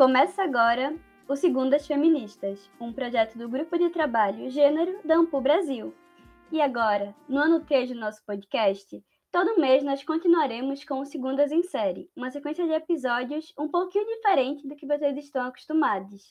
Começa agora o Segundas Feministas, um projeto do Grupo de Trabalho Gênero da Ampu Brasil. E agora, no ano 3 do nosso podcast, todo mês nós continuaremos com o Segundas em Série, uma sequência de episódios um pouquinho diferente do que vocês estão acostumados.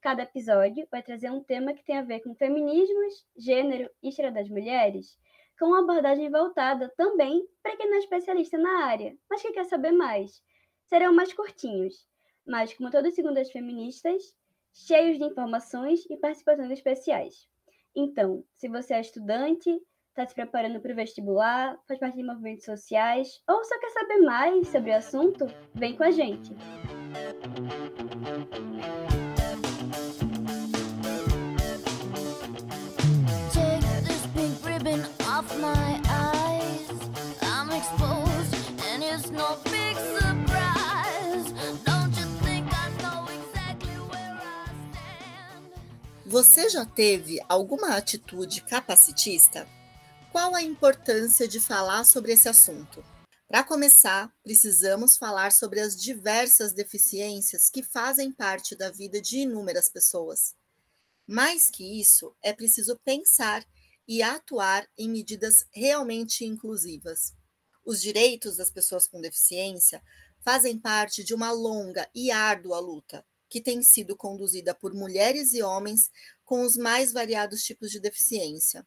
Cada episódio vai trazer um tema que tem a ver com feminismos, gênero e história das mulheres, com uma abordagem voltada também para quem não é especialista na área, mas que quer saber mais. Serão mais curtinhos, mas, como todas segundas feministas, cheios de informações e participações especiais. Então, se você é estudante, está se preparando para o vestibular, faz parte de movimentos sociais ou só quer saber mais sobre o assunto, vem com a gente! Você já teve alguma atitude capacitista? Qual a importância de falar sobre esse assunto? Para começar, precisamos falar sobre as diversas deficiências que fazem parte da vida de inúmeras pessoas. Mais que isso, é preciso pensar e atuar em medidas realmente inclusivas. Os direitos das pessoas com deficiência fazem parte de uma longa e árdua luta que tem sido conduzida por mulheres e homens com os mais variados tipos de deficiência.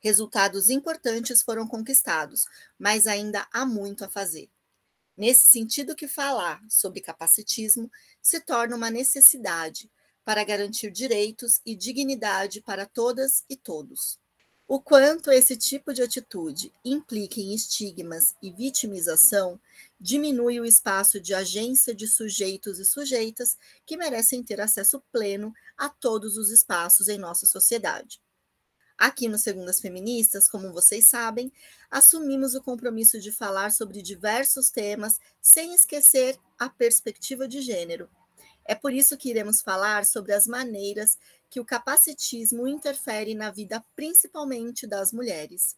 Resultados importantes foram conquistados, mas ainda há muito a fazer. Nesse sentido que falar sobre capacitismo se torna uma necessidade para garantir direitos e dignidade para todas e todos. O quanto esse tipo de atitude implica em estigmas e vitimização diminui o espaço de agência de sujeitos e sujeitas que merecem ter acesso pleno a todos os espaços em nossa sociedade. Aqui no Segundas Feministas, como vocês sabem, assumimos o compromisso de falar sobre diversos temas sem esquecer a perspectiva de gênero. É por isso que iremos falar sobre as maneiras que o capacitismo interfere na vida principalmente das mulheres.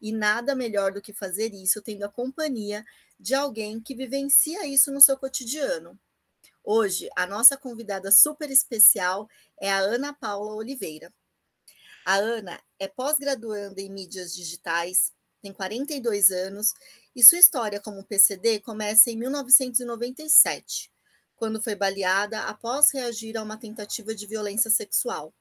E nada melhor do que fazer isso tendo a companhia de alguém que vivencia isso no seu cotidiano. Hoje, a nossa convidada super especial é a Ana Paula Oliveira. A Ana é pós-graduanda em mídias digitais, tem 42 anos e sua história como PCD começa em 1997 quando foi baleada após reagir a uma tentativa de violência sexual.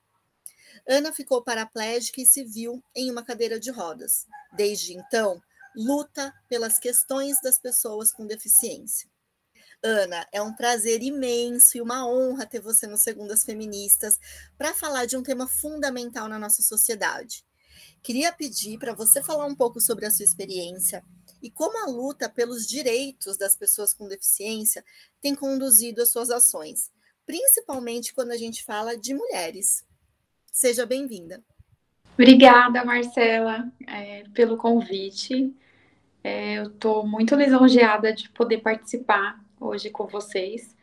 Ana ficou paraplégica e se viu em uma cadeira de rodas. Desde então, luta pelas questões das pessoas com deficiência. Ana, é um prazer imenso e uma honra ter você no Segundas Feministas para falar de um tema fundamental na nossa sociedade. Queria pedir para você falar um pouco sobre a sua experiência e como a luta pelos direitos das pessoas com deficiência tem conduzido as suas ações, principalmente quando a gente fala de mulheres. Seja bem-vinda. Obrigada, Marcela, é, pelo convite. É, eu estou muito lisonjeada de poder participar hoje com vocês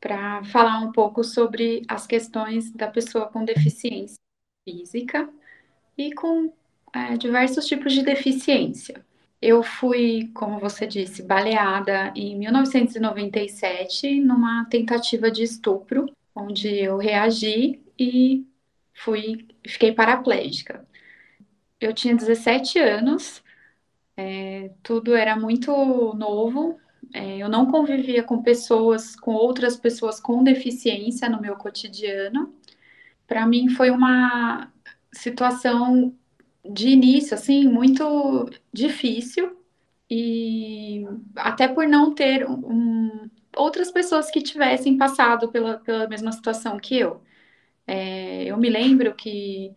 para falar um pouco sobre as questões da pessoa com deficiência física e com é, diversos tipos de deficiência. Eu fui, como você disse, baleada em 1997 numa tentativa de estupro, onde eu reagi e fui, fiquei paraplégica. Eu tinha 17 anos, é, tudo era muito novo, é, eu não convivia com pessoas, com outras pessoas com deficiência no meu cotidiano. Para mim foi uma situação de início, assim, muito difícil, e até por não ter um, outras pessoas que tivessem passado pela, pela mesma situação que eu. É, eu me lembro que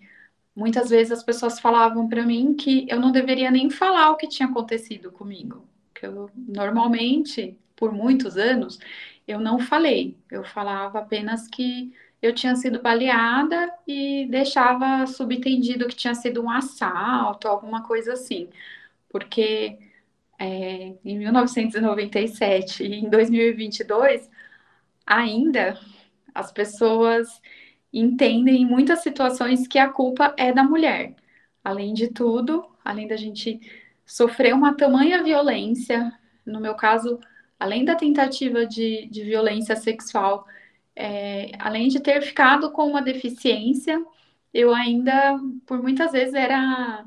muitas vezes as pessoas falavam para mim que eu não deveria nem falar o que tinha acontecido comigo. Que eu normalmente, por muitos anos, eu não falei. Eu falava apenas que eu tinha sido baleada e deixava subentendido que tinha sido um assalto, alguma coisa assim. Porque é, em 1997 e em 2022, ainda as pessoas entendem em muitas situações que a culpa é da mulher. Além de tudo, além da gente sofrer uma tamanha violência, no meu caso, além da tentativa de, de violência sexual é, além de ter ficado com uma deficiência, eu ainda, por muitas vezes, era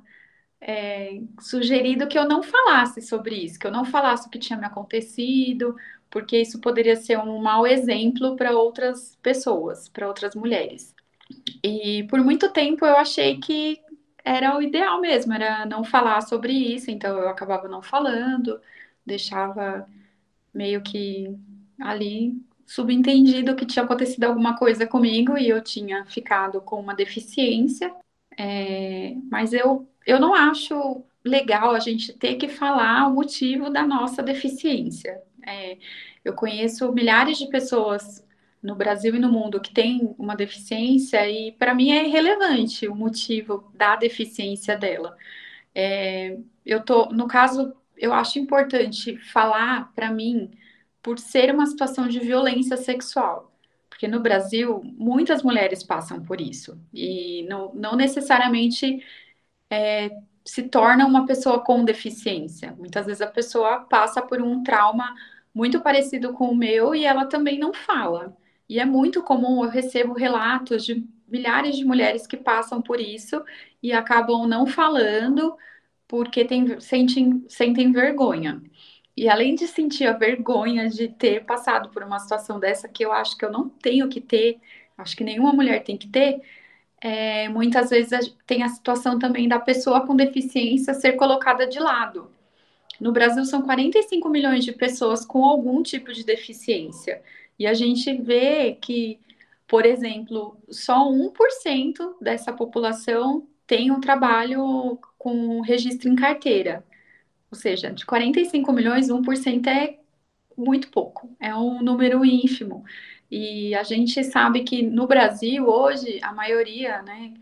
é, sugerido que eu não falasse sobre isso, que eu não falasse o que tinha me acontecido, porque isso poderia ser um mau exemplo para outras pessoas, para outras mulheres. E por muito tempo eu achei que era o ideal mesmo, era não falar sobre isso, então eu acabava não falando, deixava meio que ali subentendido que tinha acontecido alguma coisa comigo e eu tinha ficado com uma deficiência. É, mas eu, eu não acho legal a gente ter que falar o motivo da nossa deficiência. É, eu conheço milhares de pessoas no Brasil e no mundo que têm uma deficiência e para mim é irrelevante o motivo da deficiência dela. É, eu tô, no caso, eu acho importante falar para mim por ser uma situação de violência sexual. Porque no Brasil, muitas mulheres passam por isso. E não, não necessariamente é, se torna uma pessoa com deficiência. Muitas vezes a pessoa passa por um trauma muito parecido com o meu e ela também não fala. E é muito comum, eu recebo relatos de milhares de mulheres que passam por isso e acabam não falando porque tem, sentem, sentem vergonha. E além de sentir a vergonha de ter passado por uma situação dessa, que eu acho que eu não tenho que ter, acho que nenhuma mulher tem que ter, é, muitas vezes tem a situação também da pessoa com deficiência ser colocada de lado. No Brasil, são 45 milhões de pessoas com algum tipo de deficiência. E a gente vê que, por exemplo, só 1% dessa população tem um trabalho com registro em carteira. Ou seja, de 45 milhões, 1% é muito pouco, é um número ínfimo. E a gente sabe que no Brasil, hoje, a maioria, né,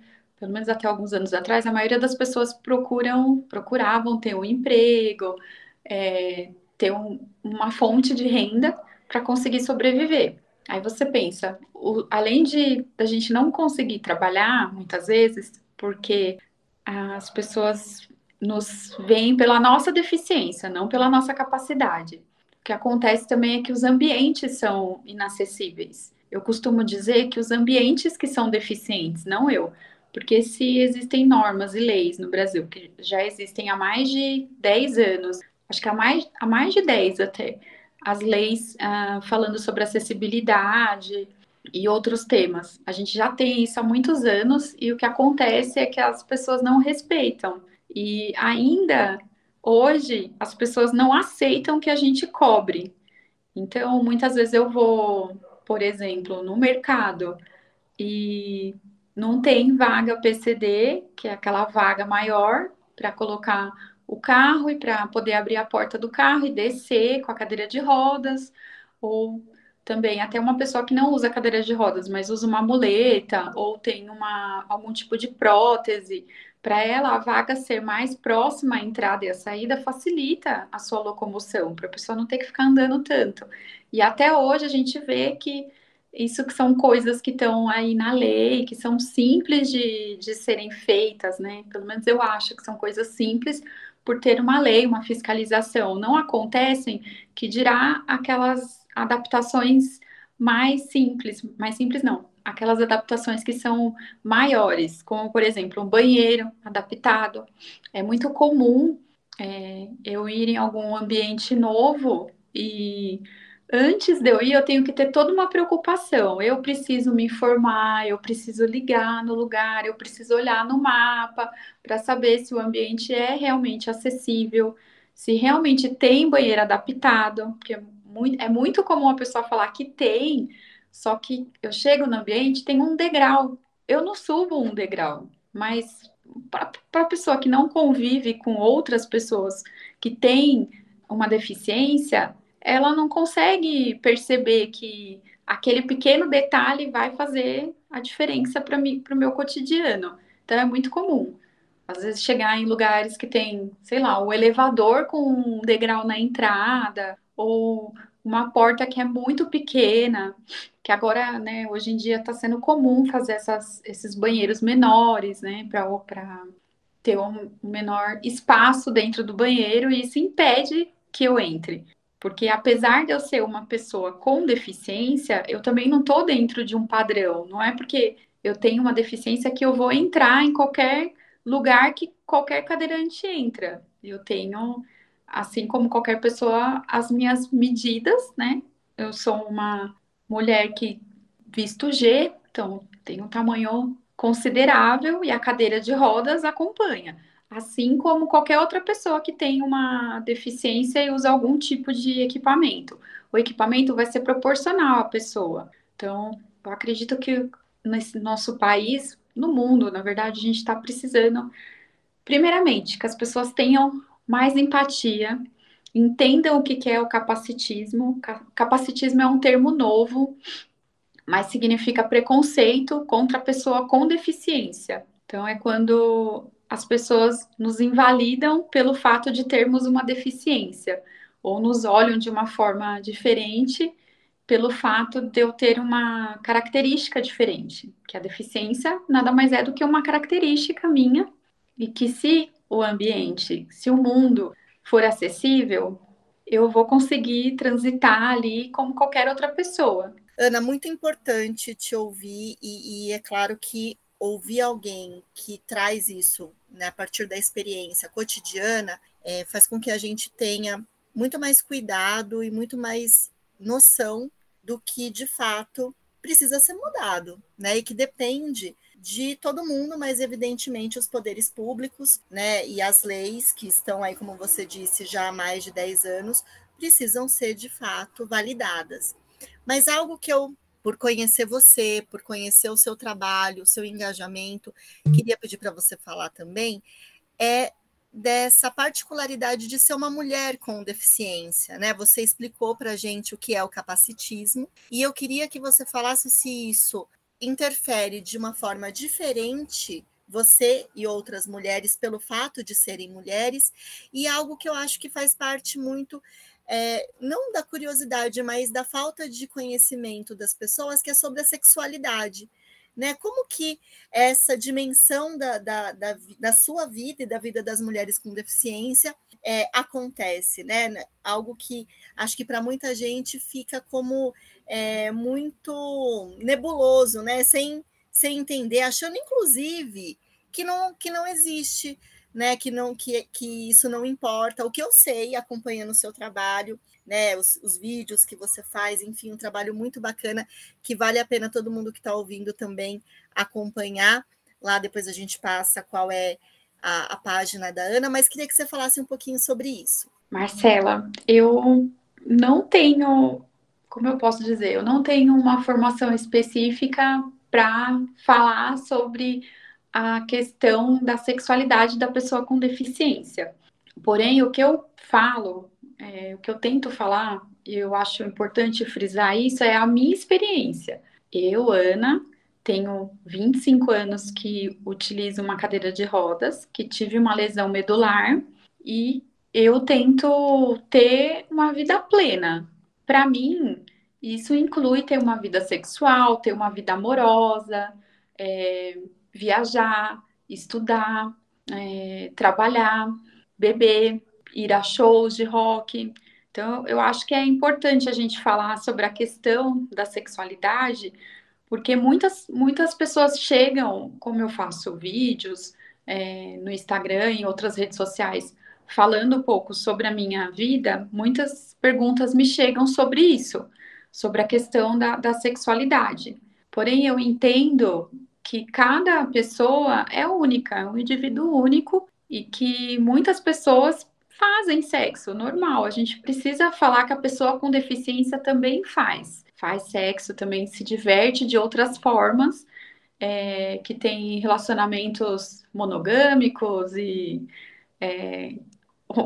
pelo menos até alguns anos atrás, a maioria das pessoas procuram, procuravam ter um emprego, é, ter um, uma fonte de renda para conseguir sobreviver. Aí você pensa, o, além de a gente não conseguir trabalhar muitas vezes, porque as pessoas nos veem pela nossa deficiência, não pela nossa capacidade. O que acontece também é que os ambientes são inacessíveis. Eu costumo dizer que os ambientes que são deficientes, não eu, porque se existem normas e leis no Brasil, que já existem há mais de 10 anos, acho que há mais, há mais de 10 até, as leis uh, falando sobre acessibilidade e outros temas. A gente já tem isso há muitos anos e o que acontece é que as pessoas não respeitam. E ainda hoje as pessoas não aceitam que a gente cobre. Então, muitas vezes eu vou, por exemplo, no mercado e não tem vaga PCD, que é aquela vaga maior para colocar o carro e para poder abrir a porta do carro e descer com a cadeira de rodas, ou também até uma pessoa que não usa cadeira de rodas, mas usa uma muleta ou tem uma, algum tipo de prótese. Para ela, a vaga ser mais próxima à entrada e à saída facilita a sua locomoção, para a pessoa não ter que ficar andando tanto. E até hoje a gente vê que isso que são coisas que estão aí na lei, que são simples de, de serem feitas, né? Pelo menos eu acho que são coisas simples, por ter uma lei, uma fiscalização. Não acontecem que dirá aquelas adaptações mais simples, mais simples não, aquelas adaptações que são maiores, como por exemplo um banheiro adaptado. É muito comum é, eu ir em algum ambiente novo e antes de eu ir, eu tenho que ter toda uma preocupação. Eu preciso me informar, eu preciso ligar no lugar, eu preciso olhar no mapa para saber se o ambiente é realmente acessível, se realmente tem banheiro adaptado, porque é muito, é muito comum a pessoa falar que tem, só que eu chego no ambiente, tem um degrau. Eu não subo um degrau, mas para a pessoa que não convive com outras pessoas que têm uma deficiência, ela não consegue perceber que aquele pequeno detalhe vai fazer a diferença para mim, para o meu cotidiano. Então é muito comum. Às vezes chegar em lugares que tem, sei lá, o elevador com um degrau na entrada, ou uma porta que é muito pequena, que agora, né, hoje em dia está sendo comum fazer essas, esses banheiros menores, né, para ter um menor espaço dentro do banheiro, e isso impede que eu entre Porque apesar de eu ser uma pessoa com deficiência, eu também não estou dentro de um padrão. Não é porque eu tenho uma deficiência que eu vou entrar em qualquer lugar que qualquer cadeirante entra. Eu tenho, assim como qualquer pessoa, as minhas medidas, né? Eu sou uma mulher que visto G, então tenho um tamanho considerável e a cadeira de rodas acompanha assim como qualquer outra pessoa que tem uma deficiência e usa algum tipo de equipamento. O equipamento vai ser proporcional à pessoa. Então, eu acredito que nesse nosso país, no mundo, na verdade, a gente está precisando, primeiramente, que as pessoas tenham mais empatia, entendam o que é o capacitismo. Capacitismo é um termo novo, mas significa preconceito contra a pessoa com deficiência. Então, é quando as pessoas nos invalidam pelo fato de termos uma deficiência, ou nos olham de uma forma diferente pelo fato de eu ter uma característica diferente, que a deficiência nada mais é do que uma característica minha, e que se o ambiente, se o mundo for acessível, eu vou conseguir transitar ali como qualquer outra pessoa. Ana, muito importante te ouvir, e, e é claro que ouvir alguém que traz isso né, a partir da experiência cotidiana é, faz com que a gente tenha muito mais cuidado e muito mais noção do que de fato precisa ser mudado, né? E que depende de todo mundo, mas evidentemente os poderes públicos, né, e as leis que estão aí, como você disse, já há mais de 10 anos, precisam ser de fato validadas. Mas algo que eu por conhecer você, por conhecer o seu trabalho, o seu engajamento. Queria pedir para você falar também é dessa particularidade de ser uma mulher com deficiência, né? Você explicou para a gente o que é o capacitismo e eu queria que você falasse se isso interfere de uma forma diferente você e outras mulheres pelo fato de serem mulheres e algo que eu acho que faz parte muito é, não da curiosidade, mas da falta de conhecimento das pessoas, que é sobre a sexualidade. Né? Como que essa dimensão da, da, da, da sua vida e da vida das mulheres com deficiência é, acontece, né? Algo que acho que para muita gente fica como é, muito nebuloso, né? Sem, sem entender, achando inclusive que não, que não existe né, que não que, que isso não importa. O que eu sei, acompanhando o seu trabalho, né, os, os vídeos que você faz, enfim, um trabalho muito bacana que vale a pena todo mundo que está ouvindo também acompanhar. Lá depois a gente passa qual é a, a página da Ana, mas queria que você falasse um pouquinho sobre isso. Marcela, eu não tenho, como eu posso dizer, eu não tenho uma formação específica para falar sobre a questão da sexualidade da pessoa com deficiência. Porém, o que eu falo, é, o que eu tento falar, eu acho importante frisar isso, é a minha experiência. Eu, Ana, tenho 25 anos que utilizo uma cadeira de rodas, que tive uma lesão medular e eu tento ter uma vida plena. Para mim, isso inclui ter uma vida sexual, ter uma vida amorosa, é, viajar, estudar, é, trabalhar, beber, ir a shows de rock. Então, eu acho que é importante a gente falar sobre a questão da sexualidade, porque muitas, muitas pessoas chegam, como eu faço vídeos é, no Instagram e outras redes sociais, falando um pouco sobre a minha vida, muitas perguntas me chegam sobre isso, sobre a questão da, da sexualidade. Porém, eu entendo que cada pessoa é única, é um indivíduo único e que muitas pessoas fazem sexo normal. A gente precisa falar que a pessoa com deficiência também faz. Faz sexo, também se diverte de outras formas, é, que tem relacionamentos monogâmicos e é,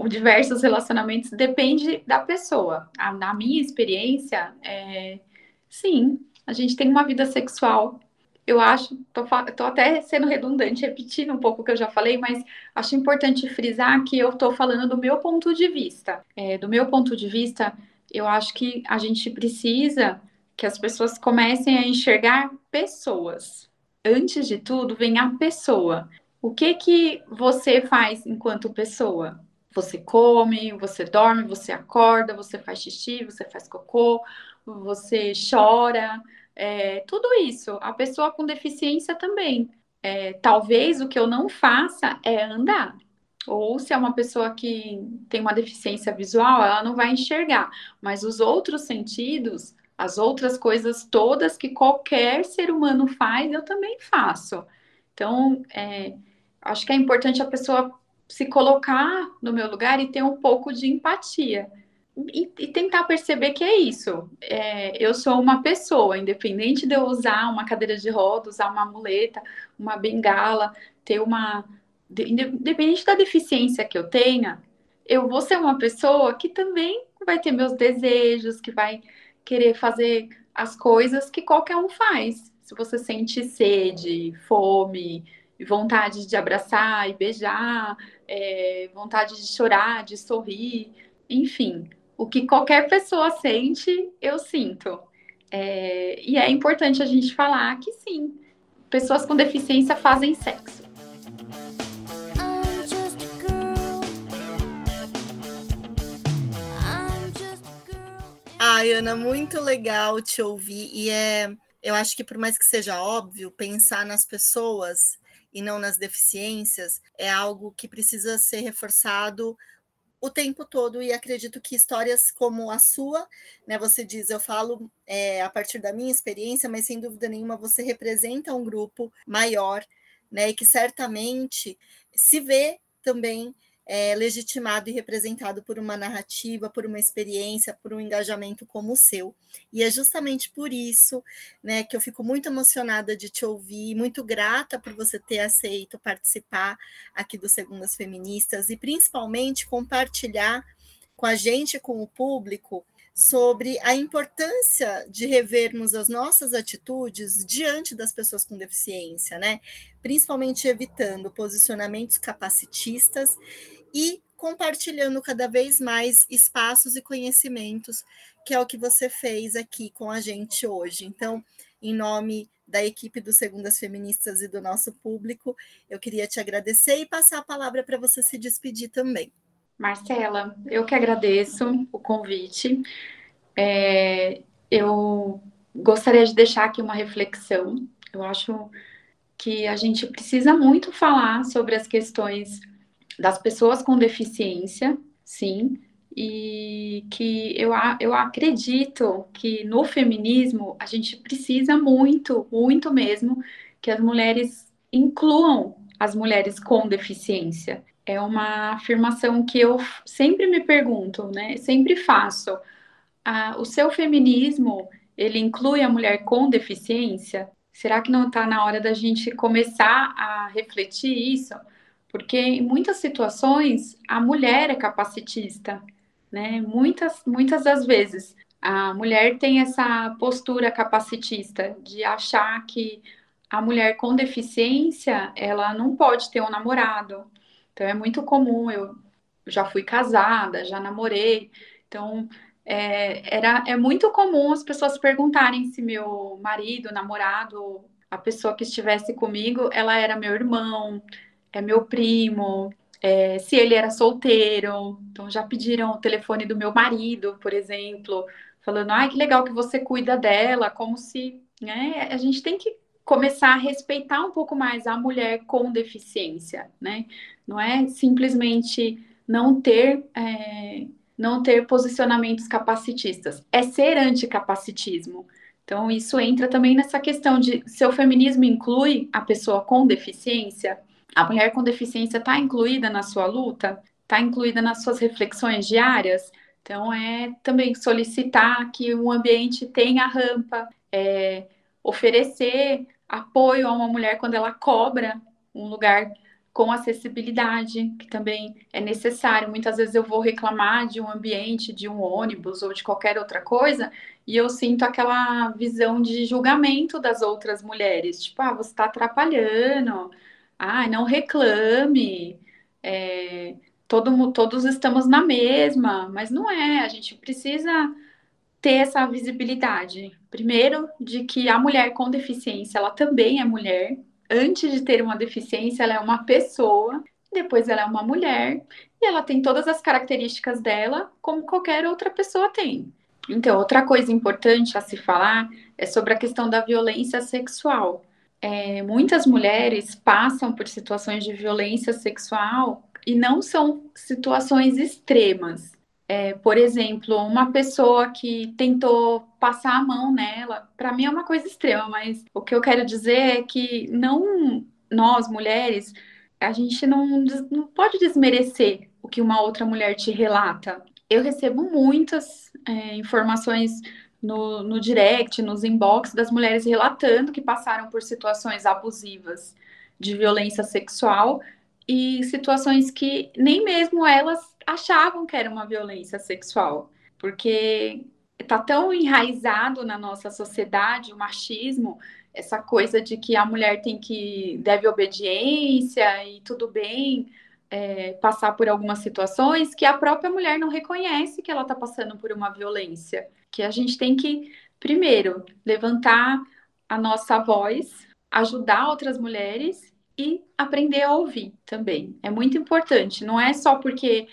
diversos relacionamentos, depende da pessoa. na minha experiência, é, sim, a gente tem uma vida sexual eu acho, tô, tô, até sendo redundante, repetindo um pouco o que eu já falei, mas acho importante frisar que eu estou falando do meu ponto de vista. É, do meu ponto de vista, eu acho que a gente precisa que as pessoas comecem a enxergar pessoas. Antes de tudo, vem a pessoa. O que que você faz enquanto pessoa? Você come, você dorme, você acorda, você faz xixi, você faz cocô, você chora, é, tudo isso. A pessoa com deficiência também. É, talvez o que eu não faça é andar. Ou se é uma pessoa que tem uma deficiência visual, ela não vai enxergar. Mas os outros sentidos, as outras coisas todas que qualquer ser humano faz, eu também faço. Então, é, acho que é importante a pessoa se colocar no meu lugar e ter um pouco de empatia. E, e tentar perceber que é isso. É, eu sou uma pessoa, independente de eu usar uma cadeira de roda, usar uma muleta, uma bengala, ter uma. Independente da deficiência que eu tenha, eu vou ser uma pessoa que também vai ter meus desejos, que vai querer fazer as coisas que qualquer um faz. Se você sente sede, fome, vontade de abraçar e beijar, é, vontade de chorar, de sorrir, enfim, o que qualquer pessoa sente, eu sinto. É, e é importante a gente falar que sim, pessoas com deficiência fazem sexo. Ai, Ana, muito legal te ouvir. E é, eu acho que por mais que seja óbvio, pensar nas pessoas e não nas deficiências é algo que precisa ser reforçado o tempo todo e acredito que histórias como a sua, né? Você diz, eu falo é, a partir da minha experiência, mas sem dúvida nenhuma você representa um grupo maior, né? E que certamente se vê também é, legitimado e representado por uma narrativa, por uma experiência, por um engajamento como o seu. E é justamente por isso né, que eu fico muito emocionada de te ouvir, muito grata por você ter aceito participar aqui do Segundas Feministas e principalmente compartilhar com a gente, com o público, sobre a importância de revermos as nossas atitudes diante das pessoas com deficiência, né? Principalmente evitando posicionamentos capacitistas e compartilhando cada vez mais espaços e conhecimentos, que é o que você fez aqui com a gente hoje. Então, em nome da equipe do Segundas Feministas e do nosso público, eu queria te agradecer e passar a palavra para você se despedir também. Marcela, eu que agradeço o convite. É, eu gostaria de deixar aqui uma reflexão. Eu acho que a gente precisa muito falar sobre as questões das pessoas com deficiência, sim, e que eu, eu acredito que no feminismo a gente precisa muito, muito mesmo, que as mulheres incluam as mulheres com deficiência. É uma afirmação que eu sempre me pergunto, né? Sempre faço. Ah, o seu feminismo, ele inclui a mulher com deficiência? Será que não está na hora da gente começar a refletir isso? Porque em muitas situações a mulher é capacitista, né? Muitas, muitas das vezes a mulher tem essa postura capacitista de achar que a mulher com deficiência ela não pode ter um namorado. Então é muito comum, eu já fui casada, já namorei, então é, era, é muito comum as pessoas perguntarem se meu marido, namorado, a pessoa que estivesse comigo, ela era meu irmão, é meu primo, é, se ele era solteiro. Então já pediram o telefone do meu marido, por exemplo, falando, ai, que legal que você cuida dela, como se, né? A gente tem que começar a respeitar um pouco mais a mulher com deficiência, né? Não é simplesmente não ter é, não ter posicionamentos capacitistas, é ser anticapacitismo. Então, isso entra também nessa questão de se o feminismo inclui a pessoa com deficiência, a mulher com deficiência está incluída na sua luta? Está incluída nas suas reflexões diárias? Então, é também solicitar que o ambiente tenha rampa, é, oferecer apoio a uma mulher quando ela cobra um lugar com acessibilidade, que também é necessário. Muitas vezes eu vou reclamar de um ambiente, de um ônibus ou de qualquer outra coisa, e eu sinto aquela visão de julgamento das outras mulheres, tipo, ah, você está atrapalhando, ah, não reclame, é, todo, todos estamos na mesma, mas não é, a gente precisa ter essa visibilidade. Primeiro, de que a mulher com deficiência, ela também é mulher. Antes de ter uma deficiência, ela é uma pessoa depois ela é uma mulher e ela tem todas as características dela, como qualquer outra pessoa tem. Então, outra coisa importante a se falar é sobre a questão da violência sexual. É, muitas mulheres passam por situações de violência sexual e não são situações extremas. É, por exemplo, uma pessoa que tentou passar a mão nela, para mim é uma coisa extrema, mas o que eu quero dizer é que não nós mulheres, a gente não, não pode desmerecer o que uma outra mulher te relata. Eu recebo muitas é, informações no, no direct, nos inbox das mulheres relatando que passaram por situações abusivas de violência sexual e situações que nem mesmo elas achavam que era uma violência sexual, porque está tão enraizado na nossa sociedade o machismo, essa coisa de que a mulher tem que deve obediência e tudo bem é, passar por algumas situações que a própria mulher não reconhece que ela está passando por uma violência, que a gente tem que primeiro levantar a nossa voz, ajudar outras mulheres e aprender a ouvir também. É muito importante. Não é só porque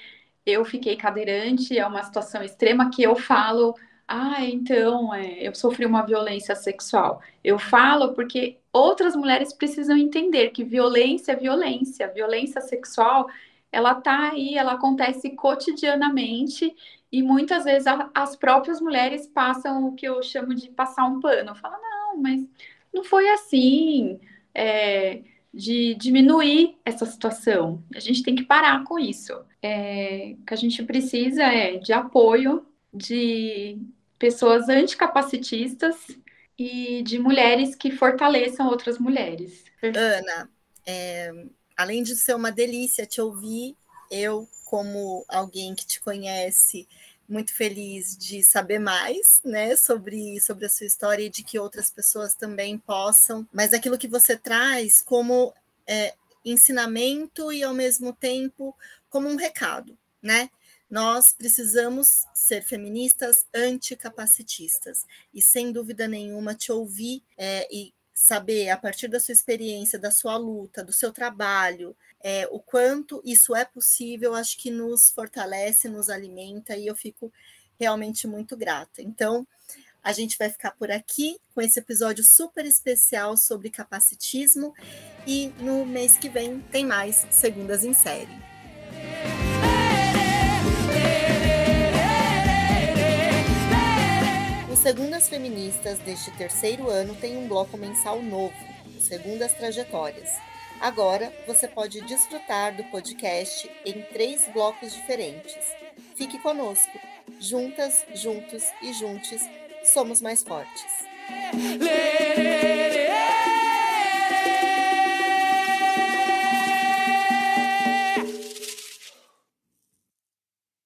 eu fiquei cadeirante, é uma situação extrema que eu falo, ah, então é, eu sofri uma violência sexual. Eu falo porque outras mulheres precisam entender que violência é violência. Violência sexual, ela tá aí, ela acontece cotidianamente e muitas vezes a, as próprias mulheres passam o que eu chamo de passar um pano. Fala, não, mas não foi assim. É, de diminuir essa situação. A gente tem que parar com isso. É, o que a gente precisa é de apoio de pessoas anticapacitistas e de mulheres que fortaleçam outras mulheres. Ana, é, além de ser uma delícia te ouvir, eu, como alguém que te conhece, muito feliz de saber mais, né, sobre, sobre a sua história e de que outras pessoas também possam, mas aquilo que você traz como é, ensinamento e ao mesmo tempo como um recado, né? Nós precisamos ser feministas anticapacitistas e sem dúvida nenhuma te ouvir é, e saber a partir da sua experiência, da sua luta, do seu trabalho, é, o quanto isso é possível, acho que nos fortalece, nos alimenta e eu fico realmente muito grata. Então, a gente vai ficar por aqui com esse episódio super especial sobre capacitismo e no mês que vem tem mais Segundas em Série. Segundas Feministas deste terceiro ano tem um bloco mensal novo, Segundas Trajetórias Agora você pode desfrutar do podcast em três blocos diferentes. Fique conosco. Juntas, juntos e juntes, somos mais fortes. Lê, lê, lê,